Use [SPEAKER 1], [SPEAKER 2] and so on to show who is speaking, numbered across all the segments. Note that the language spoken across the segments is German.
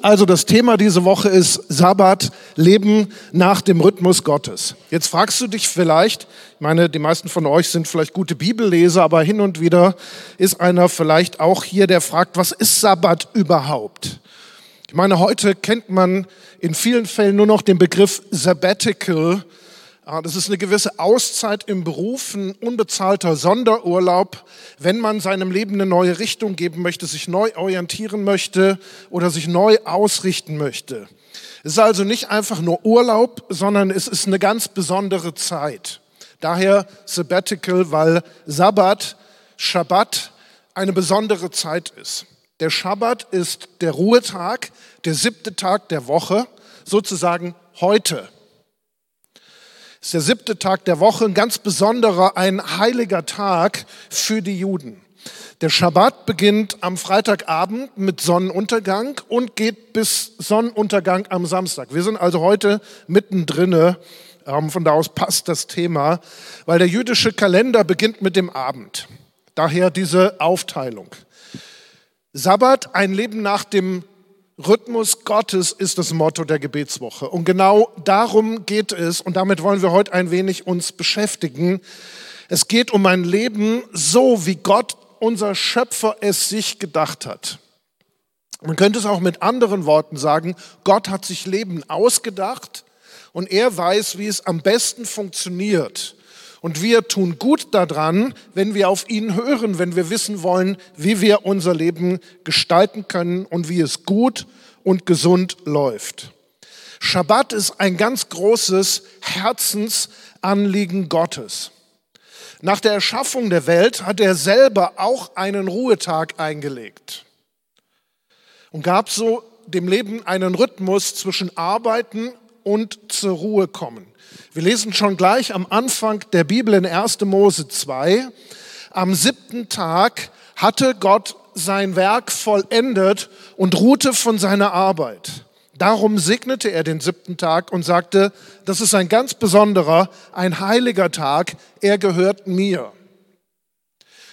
[SPEAKER 1] Also das Thema diese Woche ist Sabbat, Leben nach dem Rhythmus Gottes. Jetzt fragst du dich vielleicht, ich meine, die meisten von euch sind vielleicht gute Bibelleser, aber hin und wieder ist einer vielleicht auch hier, der fragt, was ist Sabbat überhaupt? Ich meine, heute kennt man in vielen Fällen nur noch den Begriff Sabbatical, das ist eine gewisse Auszeit im Beruf, ein unbezahlter Sonderurlaub, wenn man seinem Leben eine neue Richtung geben möchte, sich neu orientieren möchte oder sich neu ausrichten möchte. Es ist also nicht einfach nur Urlaub, sondern es ist eine ganz besondere Zeit. Daher Sabbatical, weil Sabbat, Shabbat eine besondere Zeit ist. Der Schabbat ist der Ruhetag, der siebte Tag der Woche, sozusagen heute ist der siebte Tag der Woche, ein ganz besonderer, ein heiliger Tag für die Juden. Der Schabbat beginnt am Freitagabend mit Sonnenuntergang und geht bis Sonnenuntergang am Samstag. Wir sind also heute mittendrin. Ähm, von da aus passt das Thema, weil der jüdische Kalender beginnt mit dem Abend. Daher diese Aufteilung. Sabbat, ein Leben nach dem Rhythmus Gottes ist das Motto der Gebetswoche. Und genau darum geht es, und damit wollen wir heute ein wenig uns beschäftigen. Es geht um ein Leben so, wie Gott, unser Schöpfer, es sich gedacht hat. Man könnte es auch mit anderen Worten sagen, Gott hat sich Leben ausgedacht und er weiß, wie es am besten funktioniert. Und wir tun gut daran, wenn wir auf ihn hören, wenn wir wissen wollen, wie wir unser Leben gestalten können und wie es gut und gesund läuft. Schabbat ist ein ganz großes Herzensanliegen Gottes. Nach der Erschaffung der Welt hat er selber auch einen Ruhetag eingelegt und gab so dem Leben einen Rhythmus zwischen Arbeiten und zur Ruhe kommen. Wir lesen schon gleich am Anfang der Bibel in 1. Mose 2. Am siebten Tag hatte Gott sein Werk vollendet und ruhte von seiner Arbeit. Darum segnete er den siebten Tag und sagte, das ist ein ganz besonderer, ein heiliger Tag, er gehört mir.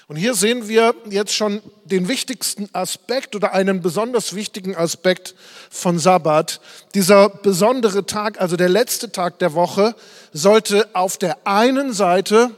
[SPEAKER 1] Und hier sehen wir jetzt schon den wichtigsten Aspekt oder einen besonders wichtigen Aspekt von Sabbat. Dieser besondere Tag, also der letzte Tag der Woche, sollte auf der einen Seite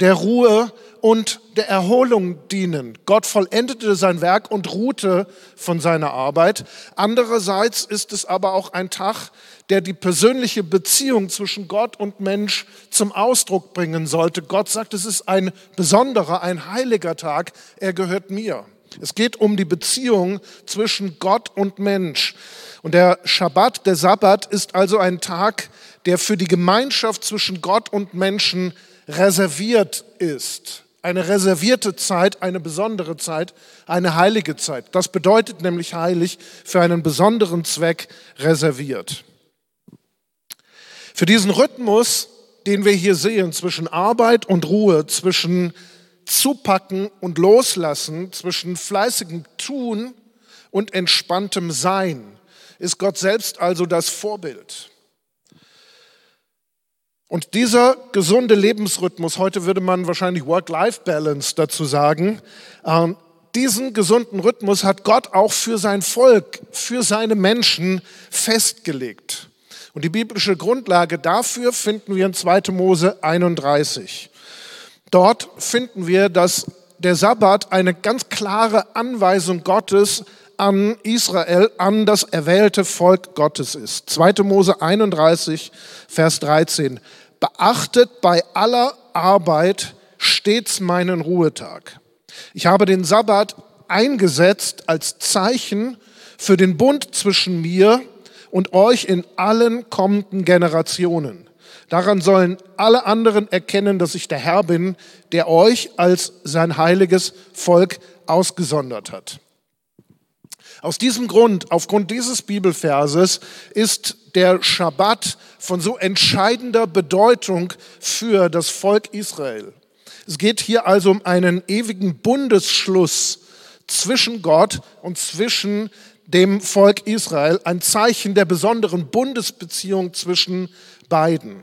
[SPEAKER 1] der Ruhe und der Erholung dienen. Gott vollendete sein Werk und ruhte von seiner Arbeit. Andererseits ist es aber auch ein Tag, der die persönliche Beziehung zwischen Gott und Mensch zum Ausdruck bringen sollte. Gott sagt, es ist ein besonderer, ein heiliger Tag, er gehört mir. Es geht um die Beziehung zwischen Gott und Mensch. Und der Schabbat, der Sabbat, ist also ein Tag, der für die Gemeinschaft zwischen Gott und Menschen reserviert ist eine reservierte Zeit, eine besondere Zeit, eine heilige Zeit. Das bedeutet nämlich heilig für einen besonderen Zweck reserviert. Für diesen Rhythmus, den wir hier sehen, zwischen Arbeit und Ruhe, zwischen Zupacken und Loslassen, zwischen fleißigem Tun und entspanntem Sein, ist Gott selbst also das Vorbild. Und dieser gesunde Lebensrhythmus, heute würde man wahrscheinlich Work-Life-Balance dazu sagen, äh, diesen gesunden Rhythmus hat Gott auch für sein Volk, für seine Menschen festgelegt. Und die biblische Grundlage dafür finden wir in 2. Mose 31. Dort finden wir, dass der Sabbat eine ganz klare Anweisung Gottes an Israel, an das erwählte Volk Gottes ist. 2. Mose 31, Vers 13. Beachtet bei aller Arbeit stets meinen Ruhetag. Ich habe den Sabbat eingesetzt als Zeichen für den Bund zwischen mir und euch in allen kommenden Generationen. Daran sollen alle anderen erkennen, dass ich der Herr bin, der euch als sein heiliges Volk ausgesondert hat. Aus diesem Grund, aufgrund dieses Bibelverses, ist der Schabbat von so entscheidender Bedeutung für das Volk Israel. Es geht hier also um einen ewigen Bundesschluss zwischen Gott und zwischen dem Volk Israel, ein Zeichen der besonderen Bundesbeziehung zwischen beiden.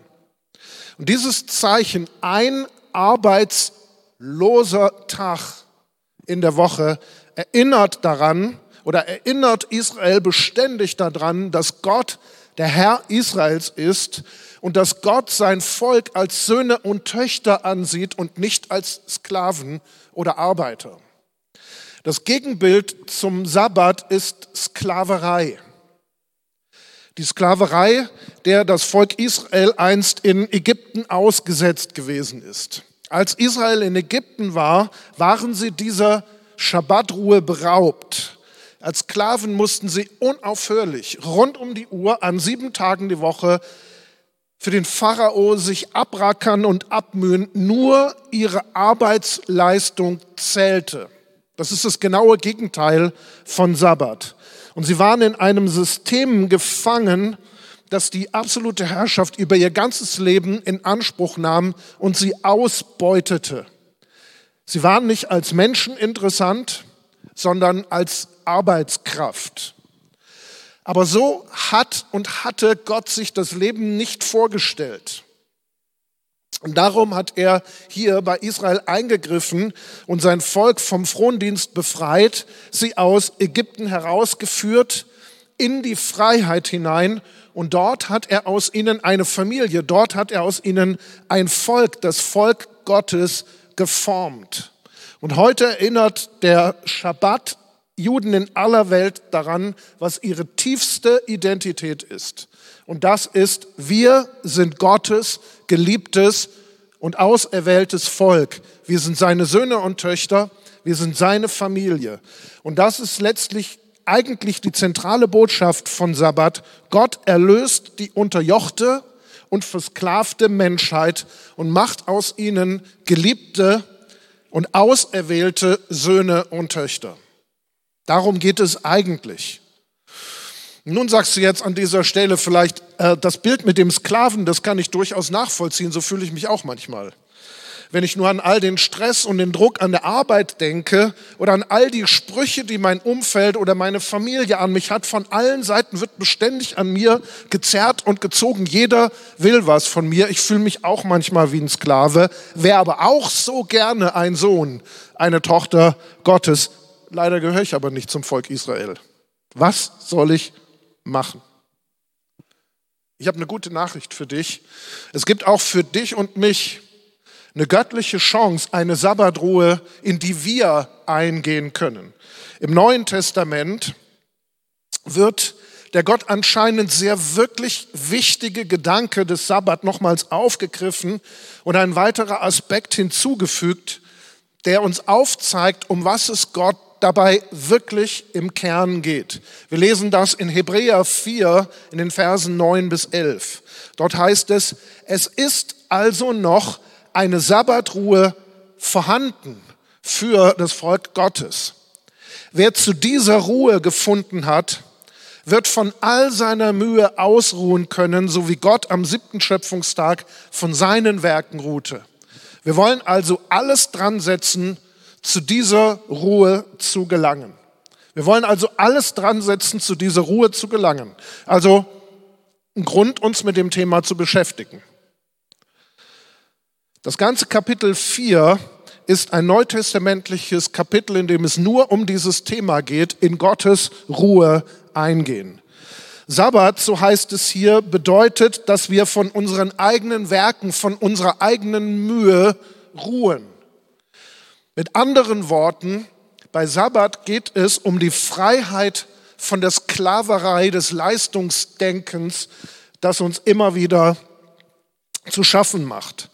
[SPEAKER 1] Und dieses Zeichen, ein arbeitsloser Tag in der Woche, erinnert daran, oder erinnert Israel beständig daran, dass Gott der Herr Israels ist und dass Gott sein Volk als Söhne und Töchter ansieht und nicht als Sklaven oder Arbeiter. Das Gegenbild zum Sabbat ist Sklaverei. Die Sklaverei, der das Volk Israel einst in Ägypten ausgesetzt gewesen ist. Als Israel in Ägypten war, waren sie dieser Schabbatruhe beraubt. Als Sklaven mussten sie unaufhörlich rund um die Uhr an sieben Tagen die Woche für den Pharao sich abrackern und abmühen. Nur ihre Arbeitsleistung zählte. Das ist das genaue Gegenteil von Sabbat. Und sie waren in einem System gefangen, das die absolute Herrschaft über ihr ganzes Leben in Anspruch nahm und sie ausbeutete. Sie waren nicht als Menschen interessant, sondern als Arbeitskraft. Aber so hat und hatte Gott sich das Leben nicht vorgestellt. Und darum hat er hier bei Israel eingegriffen und sein Volk vom Frondienst befreit, sie aus Ägypten herausgeführt in die Freiheit hinein. Und dort hat er aus ihnen eine Familie, dort hat er aus ihnen ein Volk, das Volk Gottes geformt. Und heute erinnert der Schabbat Juden in aller Welt daran, was ihre tiefste Identität ist. Und das ist, wir sind Gottes geliebtes und auserwähltes Volk. Wir sind seine Söhne und Töchter, wir sind seine Familie. Und das ist letztlich eigentlich die zentrale Botschaft von Sabbat. Gott erlöst die unterjochte und versklavte Menschheit und macht aus ihnen geliebte und auserwählte Söhne und Töchter. Darum geht es eigentlich. Nun sagst du jetzt an dieser Stelle vielleicht, äh, das Bild mit dem Sklaven, das kann ich durchaus nachvollziehen, so fühle ich mich auch manchmal. Wenn ich nur an all den Stress und den Druck an der Arbeit denke oder an all die Sprüche, die mein Umfeld oder meine Familie an mich hat, von allen Seiten wird beständig an mir gezerrt und gezogen. Jeder will was von mir. Ich fühle mich auch manchmal wie ein Sklave, wäre aber auch so gerne ein Sohn, eine Tochter Gottes. Leider gehöre ich aber nicht zum Volk Israel. Was soll ich machen? Ich habe eine gute Nachricht für dich. Es gibt auch für dich und mich eine göttliche Chance, eine Sabbatruhe, in die wir eingehen können. Im Neuen Testament wird der Gott anscheinend sehr wirklich wichtige Gedanke des Sabbat nochmals aufgegriffen und ein weiterer Aspekt hinzugefügt, der uns aufzeigt, um was es Gott dabei wirklich im Kern geht. Wir lesen das in Hebräer 4 in den Versen 9 bis 11. Dort heißt es, es ist also noch eine Sabbatruhe vorhanden für das Volk Gottes. Wer zu dieser Ruhe gefunden hat, wird von all seiner Mühe ausruhen können, so wie Gott am siebten Schöpfungstag von seinen Werken ruhte. Wir wollen also alles dran setzen, zu dieser Ruhe zu gelangen. Wir wollen also alles dran setzen, zu dieser Ruhe zu gelangen. Also ein Grund, uns mit dem Thema zu beschäftigen. Das ganze Kapitel 4 ist ein neutestamentliches Kapitel, in dem es nur um dieses Thema geht, in Gottes Ruhe eingehen. Sabbat, so heißt es hier, bedeutet, dass wir von unseren eigenen Werken, von unserer eigenen Mühe ruhen. Mit anderen Worten, bei Sabbat geht es um die Freiheit von der Sklaverei des Leistungsdenkens, das uns immer wieder zu schaffen macht.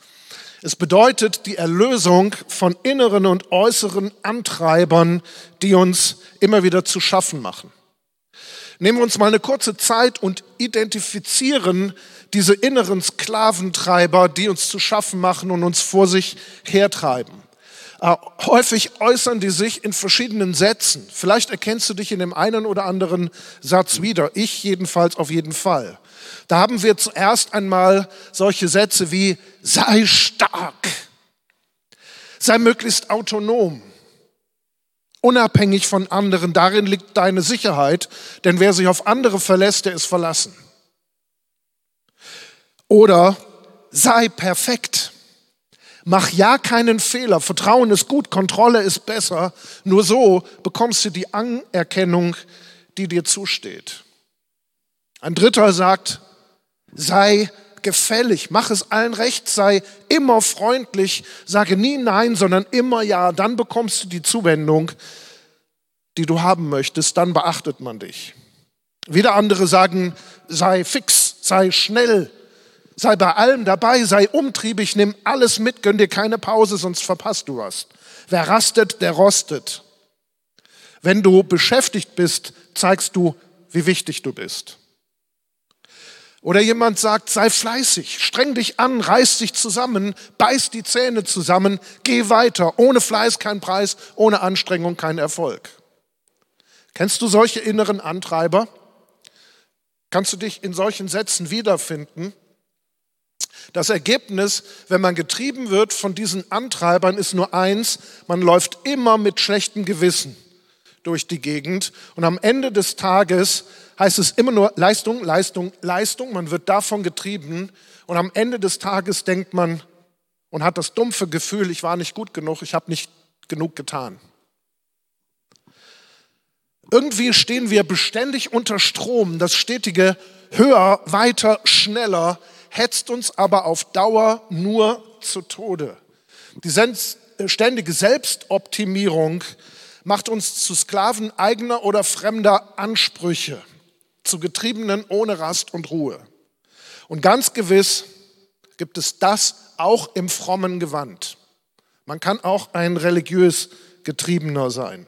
[SPEAKER 1] Es bedeutet die Erlösung von inneren und äußeren Antreibern, die uns immer wieder zu schaffen machen. Nehmen wir uns mal eine kurze Zeit und identifizieren diese inneren Sklaventreiber, die uns zu schaffen machen und uns vor sich hertreiben. Äh, häufig äußern die sich in verschiedenen Sätzen. Vielleicht erkennst du dich in dem einen oder anderen Satz wieder. Ich jedenfalls auf jeden Fall. Da haben wir zuerst einmal solche Sätze wie sei stark, sei möglichst autonom, unabhängig von anderen. Darin liegt deine Sicherheit, denn wer sich auf andere verlässt, der ist verlassen. Oder sei perfekt Mach ja keinen Fehler. Vertrauen ist gut, Kontrolle ist besser. Nur so bekommst du die Anerkennung, die dir zusteht. Ein Dritter sagt, sei gefällig, mach es allen recht, sei immer freundlich, sage nie Nein, sondern immer Ja. Dann bekommst du die Zuwendung, die du haben möchtest, dann beachtet man dich. Wieder andere sagen, sei fix, sei schnell, sei bei allem dabei, sei umtriebig, nimm alles mit, gönn dir keine Pause, sonst verpasst du was. Wer rastet, der rostet. Wenn du beschäftigt bist, zeigst du, wie wichtig du bist. Oder jemand sagt, sei fleißig, streng dich an, reiß dich zusammen, beiß die Zähne zusammen, geh weiter. Ohne Fleiß kein Preis, ohne Anstrengung kein Erfolg. Kennst du solche inneren Antreiber? Kannst du dich in solchen Sätzen wiederfinden? Das Ergebnis, wenn man getrieben wird von diesen Antreibern, ist nur eins, man läuft immer mit schlechtem Gewissen durch die Gegend und am Ende des Tages heißt es immer nur Leistung, Leistung, Leistung. Man wird davon getrieben und am Ende des Tages denkt man und hat das dumpfe Gefühl, ich war nicht gut genug, ich habe nicht genug getan. Irgendwie stehen wir beständig unter Strom. Das stetige höher, weiter, schneller hetzt uns aber auf Dauer nur zu Tode. Die ständige Selbstoptimierung macht uns zu Sklaven eigener oder fremder Ansprüche zu Getriebenen ohne Rast und Ruhe. Und ganz gewiss gibt es das auch im frommen Gewand. Man kann auch ein religiös Getriebener sein.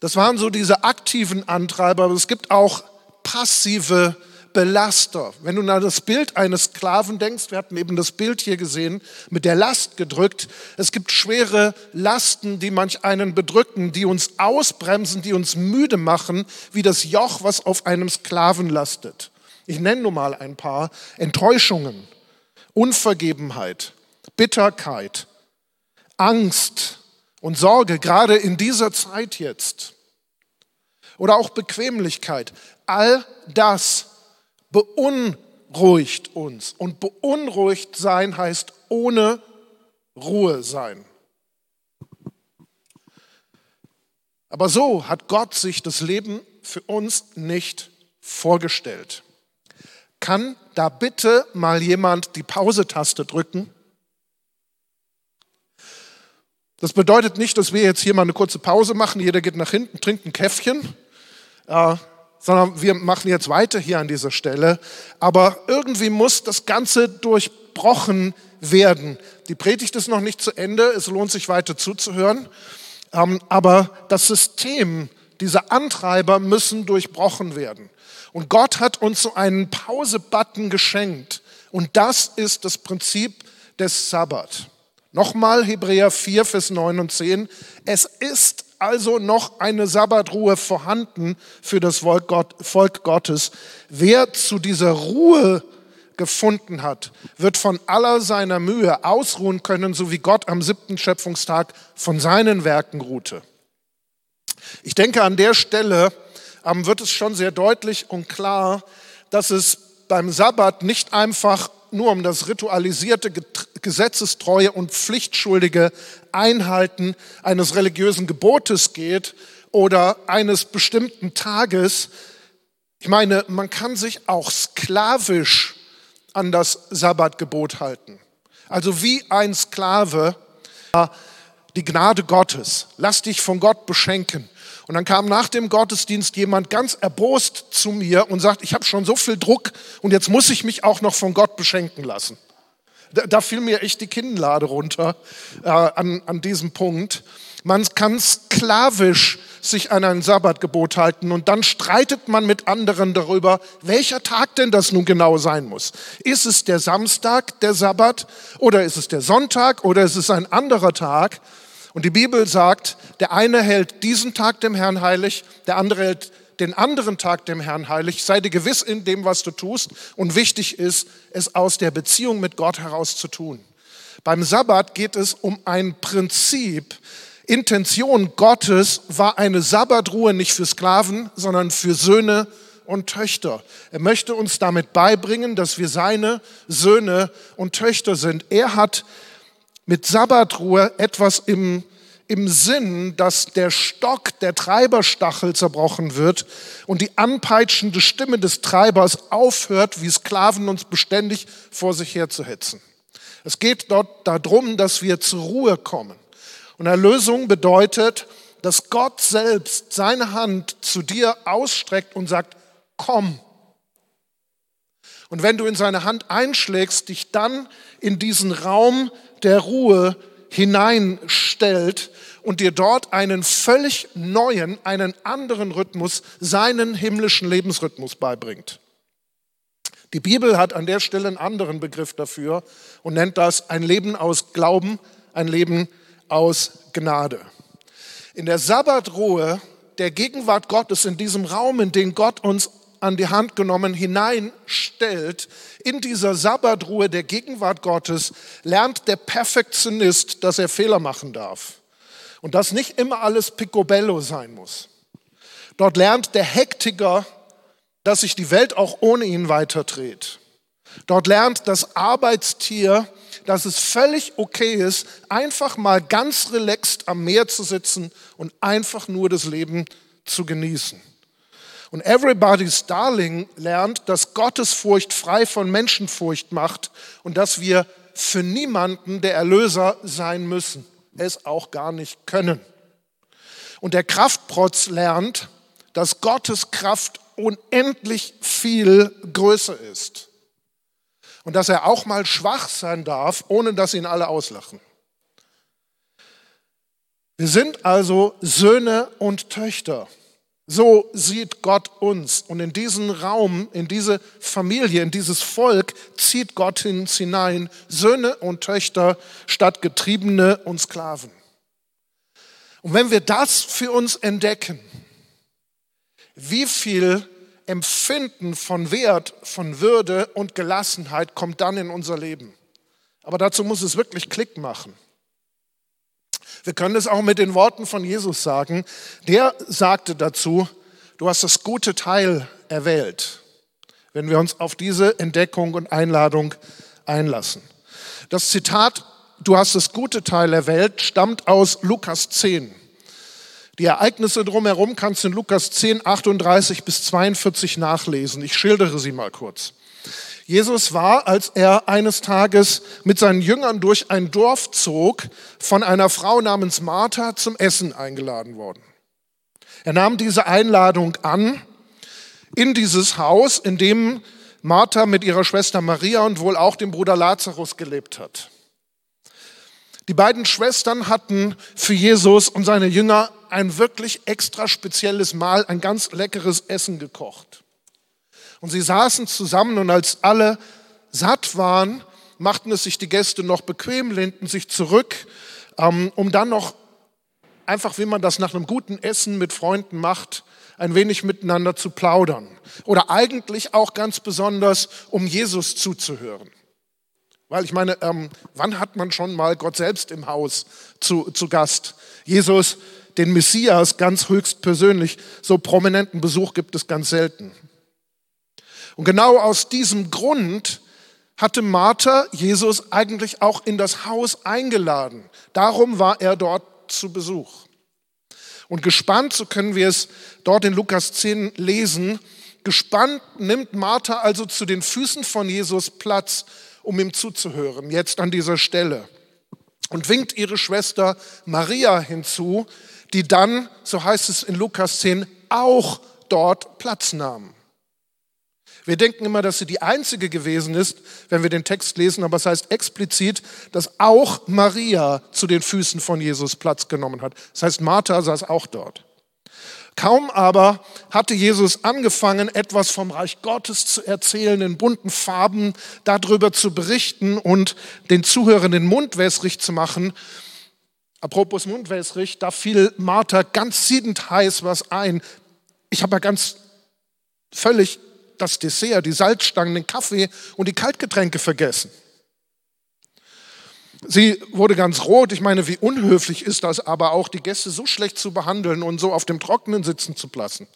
[SPEAKER 1] Das waren so diese aktiven Antreiber, aber es gibt auch passive Belaster. Wenn du an das Bild eines Sklaven denkst, wir hatten eben das Bild hier gesehen, mit der Last gedrückt. Es gibt schwere Lasten, die manch einen bedrücken, die uns ausbremsen, die uns müde machen, wie das Joch, was auf einem Sklaven lastet. Ich nenne nur mal ein paar. Enttäuschungen, Unvergebenheit, Bitterkeit, Angst und Sorge, gerade in dieser Zeit jetzt. Oder auch Bequemlichkeit. All das beunruhigt uns. Und beunruhigt sein heißt ohne Ruhe sein. Aber so hat Gott sich das Leben für uns nicht vorgestellt. Kann da bitte mal jemand die Pause-Taste drücken? Das bedeutet nicht, dass wir jetzt hier mal eine kurze Pause machen, jeder geht nach hinten, trinkt ein Käffchen. Sondern wir machen jetzt weiter hier an dieser Stelle. Aber irgendwie muss das Ganze durchbrochen werden. Die Predigt ist noch nicht zu Ende, es lohnt sich weiter zuzuhören. Ähm, aber das System, diese Antreiber müssen durchbrochen werden. Und Gott hat uns so einen Pause-Button geschenkt. Und das ist das Prinzip des Sabbat. Nochmal Hebräer 4, Vers 9 und 10. Es ist also noch eine Sabbatruhe vorhanden für das Volk Gottes. Wer zu dieser Ruhe gefunden hat, wird von aller seiner Mühe ausruhen können, so wie Gott am siebten Schöpfungstag von seinen Werken ruhte. Ich denke, an der Stelle ähm, wird es schon sehr deutlich und klar, dass es beim Sabbat nicht einfach nur um das ritualisierte, gesetzestreue und pflichtschuldige Einhalten eines religiösen Gebotes geht oder eines bestimmten Tages. Ich meine, man kann sich auch sklavisch an das Sabbatgebot halten. Also wie ein Sklave die Gnade Gottes. Lass dich von Gott beschenken. Und dann kam nach dem Gottesdienst jemand ganz erbost zu mir und sagt, ich habe schon so viel Druck und jetzt muss ich mich auch noch von Gott beschenken lassen. Da, da fiel mir echt die Kinnlade runter äh, an, an diesem Punkt. Man kann sklavisch sich an ein Sabbatgebot halten und dann streitet man mit anderen darüber, welcher Tag denn das nun genau sein muss. Ist es der Samstag, der Sabbat, oder ist es der Sonntag, oder ist es ein anderer Tag? Und die Bibel sagt, der eine hält diesen Tag dem Herrn heilig, der andere hält den anderen Tag dem Herrn heilig. Sei dir gewiss in dem, was du tust. Und wichtig ist, es aus der Beziehung mit Gott heraus zu tun. Beim Sabbat geht es um ein Prinzip. Intention Gottes war eine Sabbatruhe nicht für Sklaven, sondern für Söhne und Töchter. Er möchte uns damit beibringen, dass wir seine Söhne und Töchter sind. Er hat mit Sabbatruhe etwas im, im Sinn, dass der Stock, der Treiberstachel zerbrochen wird und die anpeitschende Stimme des Treibers aufhört, wie Sklaven uns beständig vor sich her zu hetzen. Es geht dort darum, dass wir zur Ruhe kommen. Und Erlösung bedeutet, dass Gott selbst seine Hand zu dir ausstreckt und sagt, komm. Und wenn du in seine Hand einschlägst, dich dann in diesen Raum der Ruhe hineinstellt und dir dort einen völlig neuen, einen anderen Rhythmus, seinen himmlischen Lebensrhythmus beibringt. Die Bibel hat an der Stelle einen anderen Begriff dafür und nennt das ein Leben aus Glauben, ein Leben aus Gnade. In der Sabbatruhe der Gegenwart Gottes, in diesem Raum, in den Gott uns an die Hand genommen hineinstellt, in dieser Sabbatruhe der Gegenwart Gottes, lernt der Perfektionist, dass er Fehler machen darf. Und dass nicht immer alles picobello sein muss. Dort lernt der Hektiker, dass sich die Welt auch ohne ihn weiterdreht. Dort lernt das Arbeitstier, dass es völlig okay ist, einfach mal ganz relaxed am Meer zu sitzen und einfach nur das Leben zu genießen. Und Everybody's Darling lernt, dass Gottesfurcht frei von Menschenfurcht macht und dass wir für niemanden der Erlöser sein müssen, es auch gar nicht können. Und der Kraftprotz lernt, dass Gottes Kraft unendlich viel größer ist. Und dass er auch mal schwach sein darf, ohne dass ihn alle auslachen. Wir sind also Söhne und Töchter. So sieht Gott uns. Und in diesen Raum, in diese Familie, in dieses Volk zieht Gott uns hinein, Söhne und Töchter statt Getriebene und Sklaven. Und wenn wir das für uns entdecken, wie viel Empfinden von Wert, von Würde und Gelassenheit kommt dann in unser Leben. Aber dazu muss es wirklich Klick machen. Wir können es auch mit den Worten von Jesus sagen. Der sagte dazu, du hast das gute Teil erwählt, wenn wir uns auf diese Entdeckung und Einladung einlassen. Das Zitat, du hast das gute Teil erwählt, stammt aus Lukas 10. Die Ereignisse drumherum kannst du in Lukas 10, 38 bis 42 nachlesen. Ich schildere sie mal kurz. Jesus war, als er eines Tages mit seinen Jüngern durch ein Dorf zog, von einer Frau namens Martha zum Essen eingeladen worden. Er nahm diese Einladung an in dieses Haus, in dem Martha mit ihrer Schwester Maria und wohl auch dem Bruder Lazarus gelebt hat. Die beiden Schwestern hatten für Jesus und seine Jünger ein wirklich extra spezielles Mahl, ein ganz leckeres Essen gekocht. Und sie saßen zusammen und als alle satt waren, machten es sich die Gäste noch bequem, lehnten sich zurück, ähm, um dann noch einfach, wie man das nach einem guten Essen mit Freunden macht, ein wenig miteinander zu plaudern. Oder eigentlich auch ganz besonders, um Jesus zuzuhören. Weil ich meine, ähm, wann hat man schon mal Gott selbst im Haus zu, zu Gast? Jesus den Messias ganz höchst persönlich. So prominenten Besuch gibt es ganz selten. Und genau aus diesem Grund hatte Martha Jesus eigentlich auch in das Haus eingeladen. Darum war er dort zu Besuch. Und gespannt, so können wir es dort in Lukas 10 lesen, gespannt nimmt Martha also zu den Füßen von Jesus Platz, um ihm zuzuhören, jetzt an dieser Stelle. Und winkt ihre Schwester Maria hinzu, die dann, so heißt es in Lukas 10, auch dort Platz nahmen. Wir denken immer, dass sie die einzige gewesen ist, wenn wir den Text lesen, aber es heißt explizit, dass auch Maria zu den Füßen von Jesus Platz genommen hat. Das heißt, Martha saß auch dort. Kaum aber hatte Jesus angefangen, etwas vom Reich Gottes zu erzählen, in bunten Farben darüber zu berichten und den Zuhörern den Mund wässrig zu machen, Apropos Mundwässrig, da fiel Martha ganz siedend heiß was ein. Ich habe ja ganz völlig das Dessert, die Salzstangen, den Kaffee und die Kaltgetränke vergessen. Sie wurde ganz rot. Ich meine, wie unhöflich ist das aber auch, die Gäste so schlecht zu behandeln und so auf dem Trockenen sitzen zu lassen.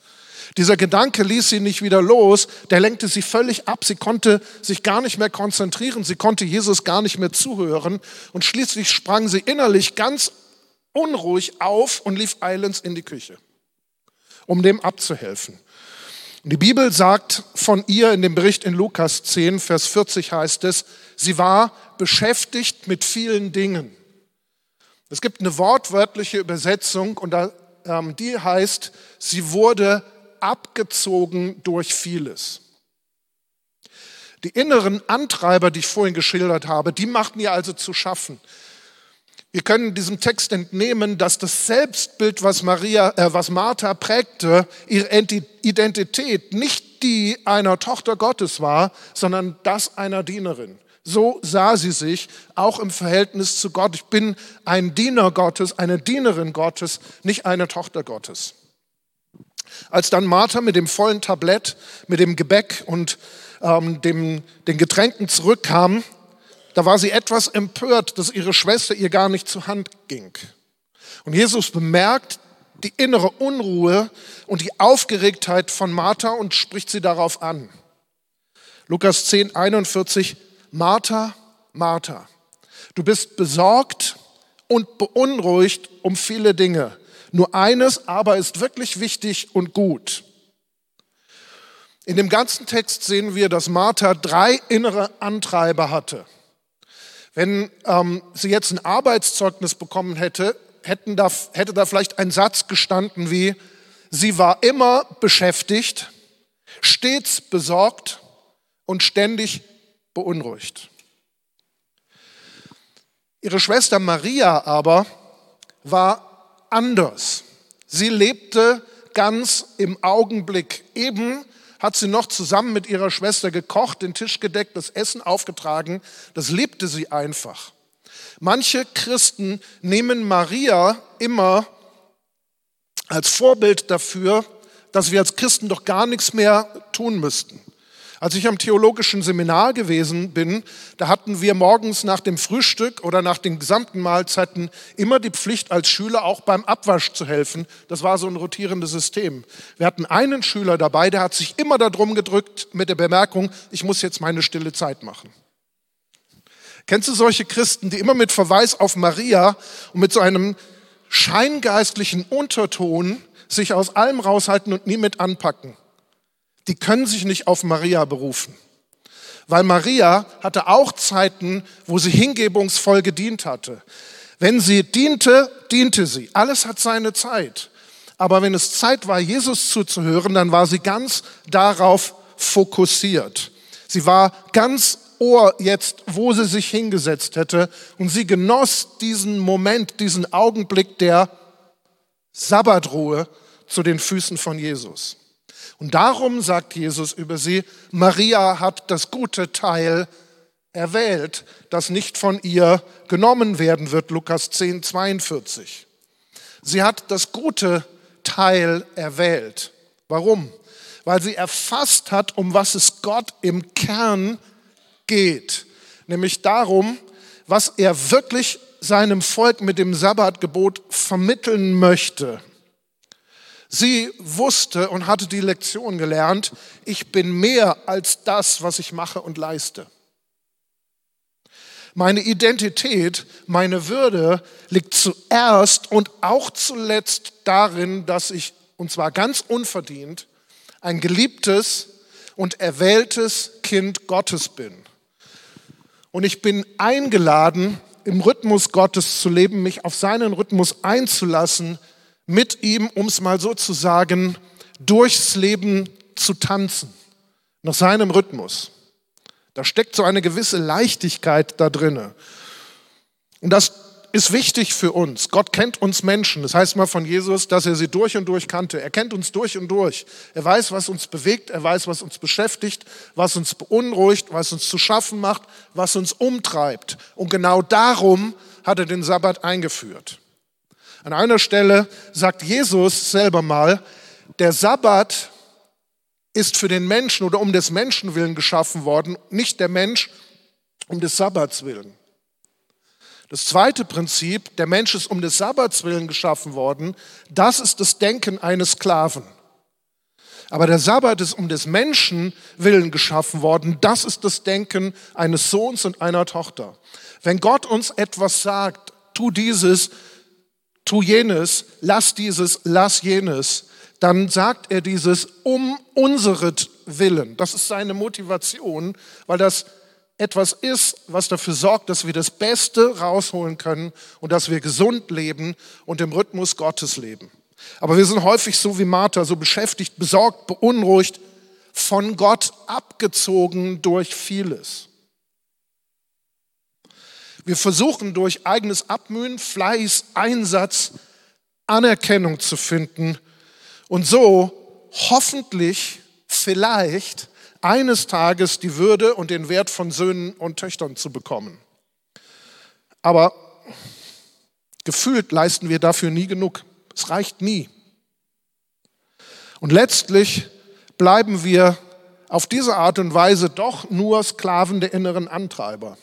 [SPEAKER 1] Dieser Gedanke ließ sie nicht wieder los, der lenkte sie völlig ab. Sie konnte sich gar nicht mehr konzentrieren, sie konnte Jesus gar nicht mehr zuhören und schließlich sprang sie innerlich ganz unruhig auf und lief eilends in die Küche, um dem abzuhelfen. Und die Bibel sagt von ihr in dem Bericht in Lukas 10, Vers 40 heißt es, sie war beschäftigt mit vielen Dingen. Es gibt eine wortwörtliche Übersetzung und ähm, die heißt, sie wurde abgezogen durch vieles. Die inneren Antreiber, die ich vorhin geschildert habe, die machten ihr also zu schaffen. Wir können diesem Text entnehmen, dass das Selbstbild, was, Maria, äh, was Martha prägte, ihre Identität nicht die einer Tochter Gottes war, sondern das einer Dienerin. So sah sie sich auch im Verhältnis zu Gott. Ich bin ein Diener Gottes, eine Dienerin Gottes, nicht eine Tochter Gottes. Als dann Martha mit dem vollen Tablett, mit dem Gebäck und ähm, dem, den Getränken zurückkam, da war sie etwas empört, dass ihre Schwester ihr gar nicht zur Hand ging. Und Jesus bemerkt die innere Unruhe und die Aufgeregtheit von Martha und spricht sie darauf an. Lukas 10, 41, Martha, Martha, du bist besorgt und beunruhigt um viele Dinge. Nur eines aber ist wirklich wichtig und gut. In dem ganzen Text sehen wir, dass Martha drei innere Antreiber hatte. Wenn ähm, sie jetzt ein Arbeitszeugnis bekommen hätte, hätten da, hätte da vielleicht ein Satz gestanden wie, sie war immer beschäftigt, stets besorgt und ständig beunruhigt. Ihre Schwester Maria aber war anders. Sie lebte ganz im Augenblick. Eben hat sie noch zusammen mit ihrer Schwester gekocht, den Tisch gedeckt, das Essen aufgetragen. Das liebte sie einfach. Manche Christen nehmen Maria immer als Vorbild dafür, dass wir als Christen doch gar nichts mehr tun müssten. Als ich am theologischen Seminar gewesen bin, da hatten wir morgens nach dem Frühstück oder nach den gesamten Mahlzeiten immer die Pflicht, als Schüler auch beim Abwasch zu helfen. Das war so ein rotierendes System. Wir hatten einen Schüler dabei, der hat sich immer darum gedrückt mit der Bemerkung, ich muss jetzt meine stille Zeit machen. Kennst du solche Christen, die immer mit Verweis auf Maria und mit so einem scheingeistlichen Unterton sich aus allem raushalten und nie mit anpacken? Die können sich nicht auf Maria berufen. Weil Maria hatte auch Zeiten, wo sie hingebungsvoll gedient hatte. Wenn sie diente, diente sie. Alles hat seine Zeit. Aber wenn es Zeit war, Jesus zuzuhören, dann war sie ganz darauf fokussiert. Sie war ganz Ohr jetzt, wo sie sich hingesetzt hätte. Und sie genoss diesen Moment, diesen Augenblick der Sabbatruhe zu den Füßen von Jesus. Und darum sagt Jesus über sie, Maria hat das gute Teil erwählt, das nicht von ihr genommen werden wird, Lukas 10, 42. Sie hat das gute Teil erwählt. Warum? Weil sie erfasst hat, um was es Gott im Kern geht. Nämlich darum, was er wirklich seinem Volk mit dem Sabbatgebot vermitteln möchte. Sie wusste und hatte die Lektion gelernt, ich bin mehr als das, was ich mache und leiste. Meine Identität, meine Würde liegt zuerst und auch zuletzt darin, dass ich, und zwar ganz unverdient, ein geliebtes und erwähltes Kind Gottes bin. Und ich bin eingeladen, im Rhythmus Gottes zu leben, mich auf seinen Rhythmus einzulassen, mit ihm, um es mal so zu sagen, durchs Leben zu tanzen, nach seinem Rhythmus. Da steckt so eine gewisse Leichtigkeit da drinne. Und das ist wichtig für uns. Gott kennt uns Menschen. Das heißt mal von Jesus, dass er sie durch und durch kannte. Er kennt uns durch und durch. Er weiß, was uns bewegt. Er weiß, was uns beschäftigt, was uns beunruhigt, was uns zu schaffen macht, was uns umtreibt. Und genau darum hat er den Sabbat eingeführt. An einer Stelle sagt Jesus selber mal, der Sabbat ist für den Menschen oder um des Menschen willen geschaffen worden, nicht der Mensch um des Sabbats willen. Das zweite Prinzip, der Mensch ist um des Sabbats willen geschaffen worden, das ist das Denken eines Sklaven. Aber der Sabbat ist um des Menschen willen geschaffen worden. Das ist das Denken eines Sohns und einer Tochter. Wenn Gott uns etwas sagt, tu dieses, tu jenes, lass dieses, lass jenes, dann sagt er dieses um unseret Willen. Das ist seine Motivation, weil das etwas ist, was dafür sorgt, dass wir das Beste rausholen können und dass wir gesund leben und im Rhythmus Gottes leben. Aber wir sind häufig so wie Martha, so beschäftigt, besorgt, beunruhigt, von Gott abgezogen durch vieles. Wir versuchen durch eigenes Abmühen, Fleiß, Einsatz, Anerkennung zu finden und so hoffentlich, vielleicht eines Tages die Würde und den Wert von Söhnen und Töchtern zu bekommen. Aber gefühlt leisten wir dafür nie genug. Es reicht nie. Und letztlich bleiben wir auf diese Art und Weise doch nur Sklaven der inneren Antreiber.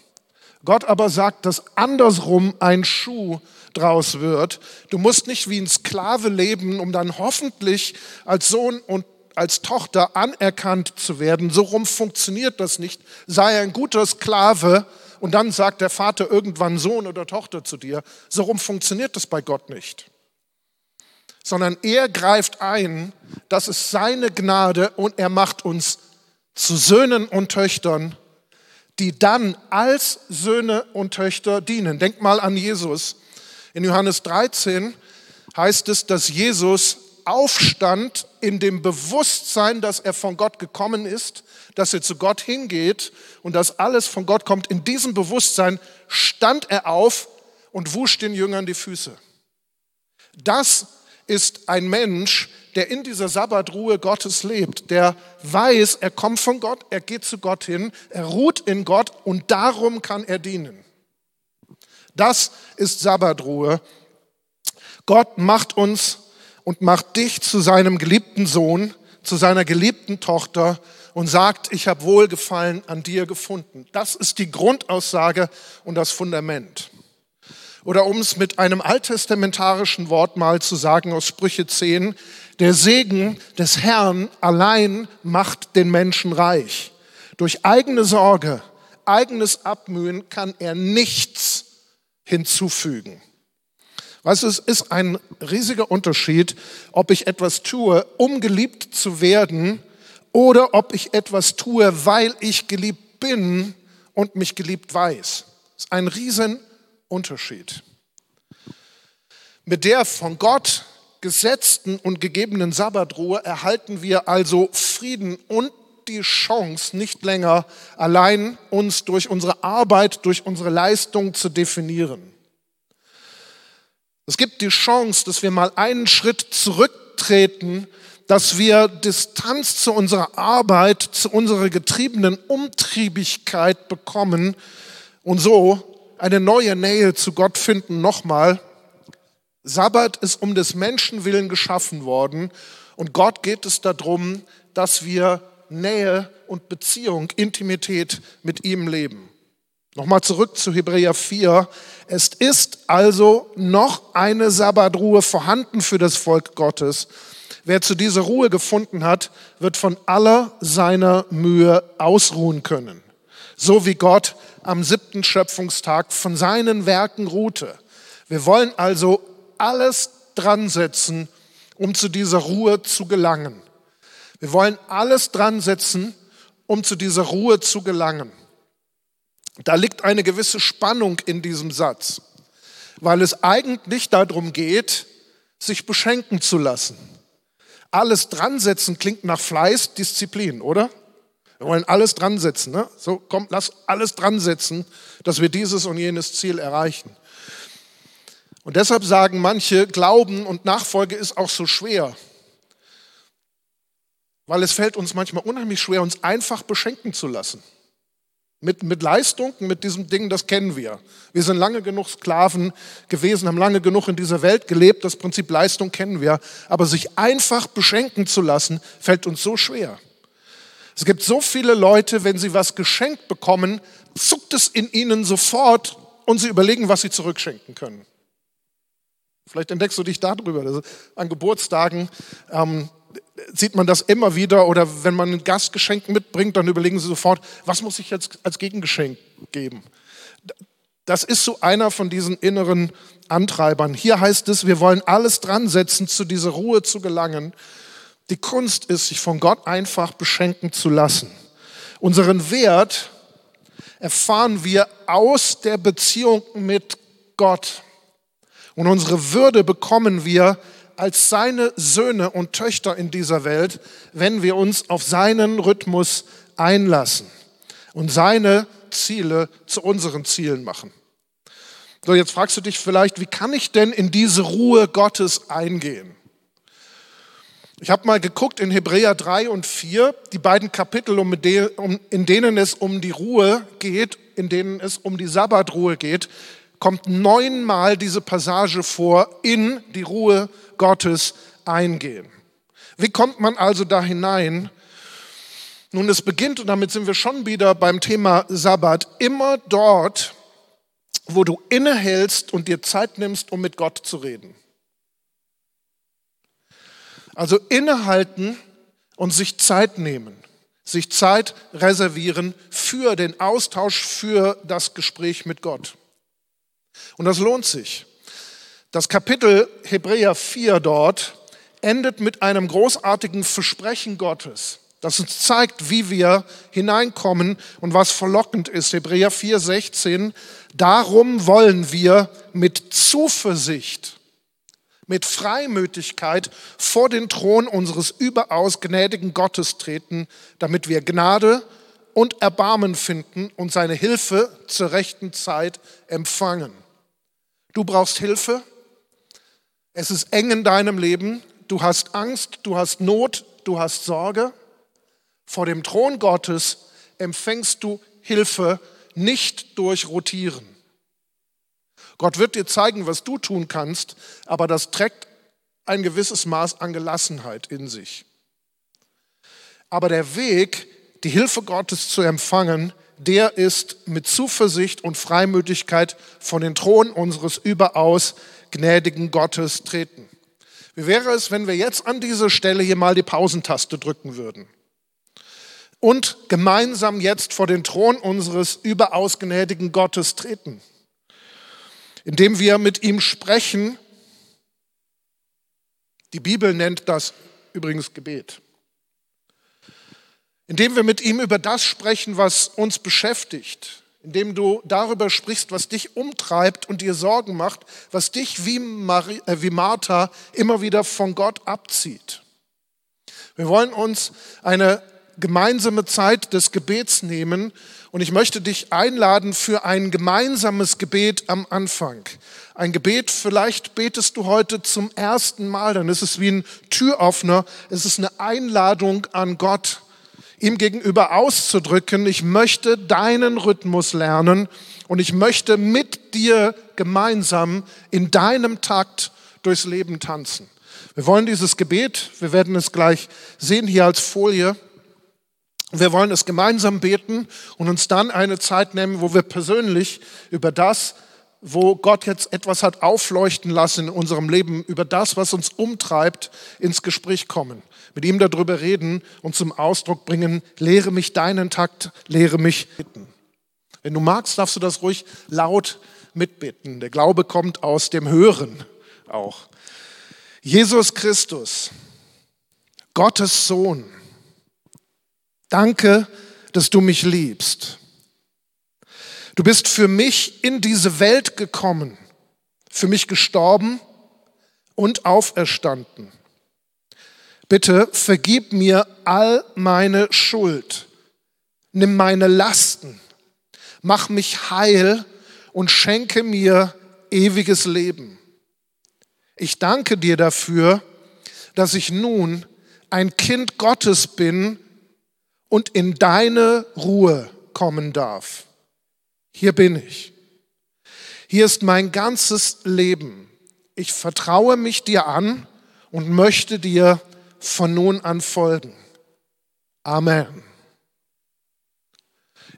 [SPEAKER 1] Gott aber sagt, dass andersrum ein Schuh draus wird. Du musst nicht wie ein Sklave leben, um dann hoffentlich als Sohn und als Tochter anerkannt zu werden. So rum funktioniert das nicht. Sei ein guter Sklave und dann sagt der Vater irgendwann Sohn oder Tochter zu dir. So rum funktioniert das bei Gott nicht. Sondern er greift ein, das ist seine Gnade und er macht uns zu Söhnen und Töchtern, die dann als Söhne und Töchter dienen. Denk mal an Jesus. In Johannes 13 heißt es, dass Jesus aufstand in dem Bewusstsein, dass er von Gott gekommen ist, dass er zu Gott hingeht und dass alles von Gott kommt. In diesem Bewusstsein stand er auf und wusch den Jüngern die Füße. Das ist ein Mensch, der in dieser Sabbatruhe Gottes lebt, der weiß, er kommt von Gott, er geht zu Gott hin, er ruht in Gott und darum kann er dienen. Das ist Sabbatruhe. Gott macht uns und macht dich zu seinem geliebten Sohn, zu seiner geliebten Tochter und sagt, ich habe Wohlgefallen an dir gefunden. Das ist die Grundaussage und das Fundament. Oder um es mit einem alttestamentarischen Wort mal zu sagen aus Sprüche 10, der Segen des Herrn allein macht den Menschen reich. Durch eigene Sorge, eigenes Abmühen kann er nichts hinzufügen. Weißt du, es ist ein riesiger Unterschied, ob ich etwas tue, um geliebt zu werden, oder ob ich etwas tue, weil ich geliebt bin und mich geliebt weiß. Das ist ein riesen Unterschied. Mit der von Gott gesetzten und gegebenen Sabbatruhe erhalten wir also Frieden und die Chance, nicht länger allein uns durch unsere Arbeit, durch unsere Leistung zu definieren. Es gibt die Chance, dass wir mal einen Schritt zurücktreten, dass wir Distanz zu unserer Arbeit, zu unserer getriebenen Umtriebigkeit bekommen und so eine neue Nähe zu Gott finden. Nochmal, Sabbat ist um des Menschen willen geschaffen worden und Gott geht es darum, dass wir Nähe und Beziehung, Intimität mit ihm leben. Nochmal zurück zu Hebräer 4. Es ist also noch eine Sabbatruhe vorhanden für das Volk Gottes. Wer zu dieser Ruhe gefunden hat, wird von aller seiner Mühe ausruhen können. So wie Gott am siebten Schöpfungstag von seinen Werken ruhte. Wir wollen also alles dran setzen, um zu dieser Ruhe zu gelangen. Wir wollen alles dran setzen, um zu dieser Ruhe zu gelangen. Da liegt eine gewisse Spannung in diesem Satz, weil es eigentlich darum geht, sich beschenken zu lassen. Alles dran setzen klingt nach Fleiß, Disziplin, oder? Wir wollen alles dran setzen. Ne? So, komm, lass alles dran setzen, dass wir dieses und jenes Ziel erreichen. Und deshalb sagen manche, Glauben und Nachfolge ist auch so schwer. Weil es fällt uns manchmal unheimlich schwer, uns einfach beschenken zu lassen. Mit, mit Leistung, mit diesem Ding, das kennen wir. Wir sind lange genug Sklaven gewesen, haben lange genug in dieser Welt gelebt. Das Prinzip Leistung kennen wir. Aber sich einfach beschenken zu lassen, fällt uns so schwer. Es gibt so viele Leute, wenn sie was geschenkt bekommen, zuckt es in ihnen sofort und sie überlegen, was sie zurückschenken können. Vielleicht entdeckst du dich darüber. Also an Geburtstagen ähm, sieht man das immer wieder oder wenn man ein Gastgeschenk mitbringt, dann überlegen sie sofort, was muss ich jetzt als Gegengeschenk geben? Das ist so einer von diesen inneren Antreibern. Hier heißt es, wir wollen alles dran setzen, zu dieser Ruhe zu gelangen. Die Kunst ist, sich von Gott einfach beschenken zu lassen. Unseren Wert erfahren wir aus der Beziehung mit Gott. Und unsere Würde bekommen wir als seine Söhne und Töchter in dieser Welt, wenn wir uns auf seinen Rhythmus einlassen und seine Ziele zu unseren Zielen machen. So, jetzt fragst du dich vielleicht, wie kann ich denn in diese Ruhe Gottes eingehen? Ich habe mal geguckt in Hebräer 3 und 4, die beiden Kapitel, in denen es um die Ruhe geht, in denen es um die Sabbatruhe geht, kommt neunmal diese Passage vor, in die Ruhe Gottes eingehen. Wie kommt man also da hinein? Nun, es beginnt, und damit sind wir schon wieder beim Thema Sabbat, immer dort, wo du innehältst und dir Zeit nimmst, um mit Gott zu reden. Also innehalten und sich Zeit nehmen, sich Zeit reservieren für den Austausch, für das Gespräch mit Gott. Und das lohnt sich. Das Kapitel Hebräer 4 dort endet mit einem großartigen Versprechen Gottes, das uns zeigt, wie wir hineinkommen und was verlockend ist. Hebräer 4, 16. Darum wollen wir mit Zuversicht, mit Freimütigkeit vor den Thron unseres überaus gnädigen Gottes treten, damit wir Gnade und Erbarmen finden und seine Hilfe zur rechten Zeit empfangen. Du brauchst Hilfe. Es ist eng in deinem Leben. Du hast Angst, du hast Not, du hast Sorge. Vor dem Thron Gottes empfängst du Hilfe nicht durch Rotieren. Gott wird dir zeigen, was du tun kannst, aber das trägt ein gewisses Maß an Gelassenheit in sich. Aber der Weg, die Hilfe Gottes zu empfangen, der ist mit Zuversicht und Freimütigkeit von den Thron unseres überaus gnädigen Gottes treten. Wie wäre es, wenn wir jetzt an dieser Stelle hier mal die Pausentaste drücken würden und gemeinsam jetzt vor den Thron unseres überaus gnädigen Gottes treten, indem wir mit ihm sprechen. Die Bibel nennt das übrigens Gebet indem wir mit ihm über das sprechen, was uns beschäftigt, indem du darüber sprichst, was dich umtreibt und dir Sorgen macht, was dich wie, Marie, äh, wie Martha immer wieder von Gott abzieht. Wir wollen uns eine gemeinsame Zeit des Gebets nehmen und ich möchte dich einladen für ein gemeinsames Gebet am Anfang. Ein Gebet, vielleicht betest du heute zum ersten Mal, dann ist es wie ein Türöffner, es ist eine Einladung an Gott ihm gegenüber auszudrücken, ich möchte deinen Rhythmus lernen und ich möchte mit dir gemeinsam in deinem Takt durchs Leben tanzen. Wir wollen dieses Gebet, wir werden es gleich sehen hier als Folie, wir wollen es gemeinsam beten und uns dann eine Zeit nehmen, wo wir persönlich über das, wo Gott jetzt etwas hat aufleuchten lassen in unserem Leben, über das, was uns umtreibt, ins Gespräch kommen mit ihm darüber reden und zum Ausdruck bringen, lehre mich deinen Takt, lehre mich bitten. Wenn du magst, darfst du das ruhig laut mitbitten. Der Glaube kommt aus dem Hören auch. Jesus Christus, Gottes Sohn, danke, dass du mich liebst. Du bist für mich in diese Welt gekommen, für mich gestorben und auferstanden. Bitte vergib mir all meine Schuld. Nimm meine Lasten. Mach mich heil und schenke mir ewiges Leben. Ich danke dir dafür, dass ich nun ein Kind Gottes bin und in deine Ruhe kommen darf. Hier bin ich. Hier ist mein ganzes Leben. Ich vertraue mich dir an und möchte dir von nun an folgen. Amen.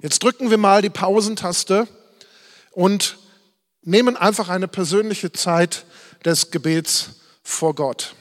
[SPEAKER 1] Jetzt drücken wir mal die Pausentaste und nehmen einfach eine persönliche Zeit des Gebets vor Gott.